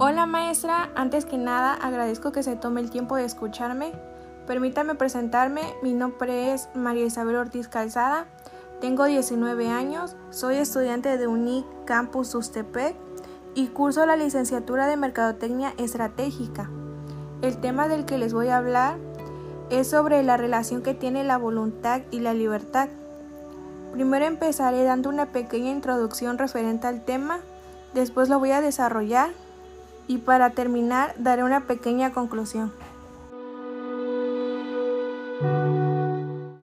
Hola maestra, antes que nada agradezco que se tome el tiempo de escucharme. Permítame presentarme, mi nombre es María Isabel Ortiz Calzada, tengo 19 años, soy estudiante de UNIC Campus Ustepec y curso la licenciatura de Mercadotecnia Estratégica. El tema del que les voy a hablar es sobre la relación que tiene la voluntad y la libertad. Primero empezaré dando una pequeña introducción referente al tema, después lo voy a desarrollar y para terminar daré una pequeña conclusión.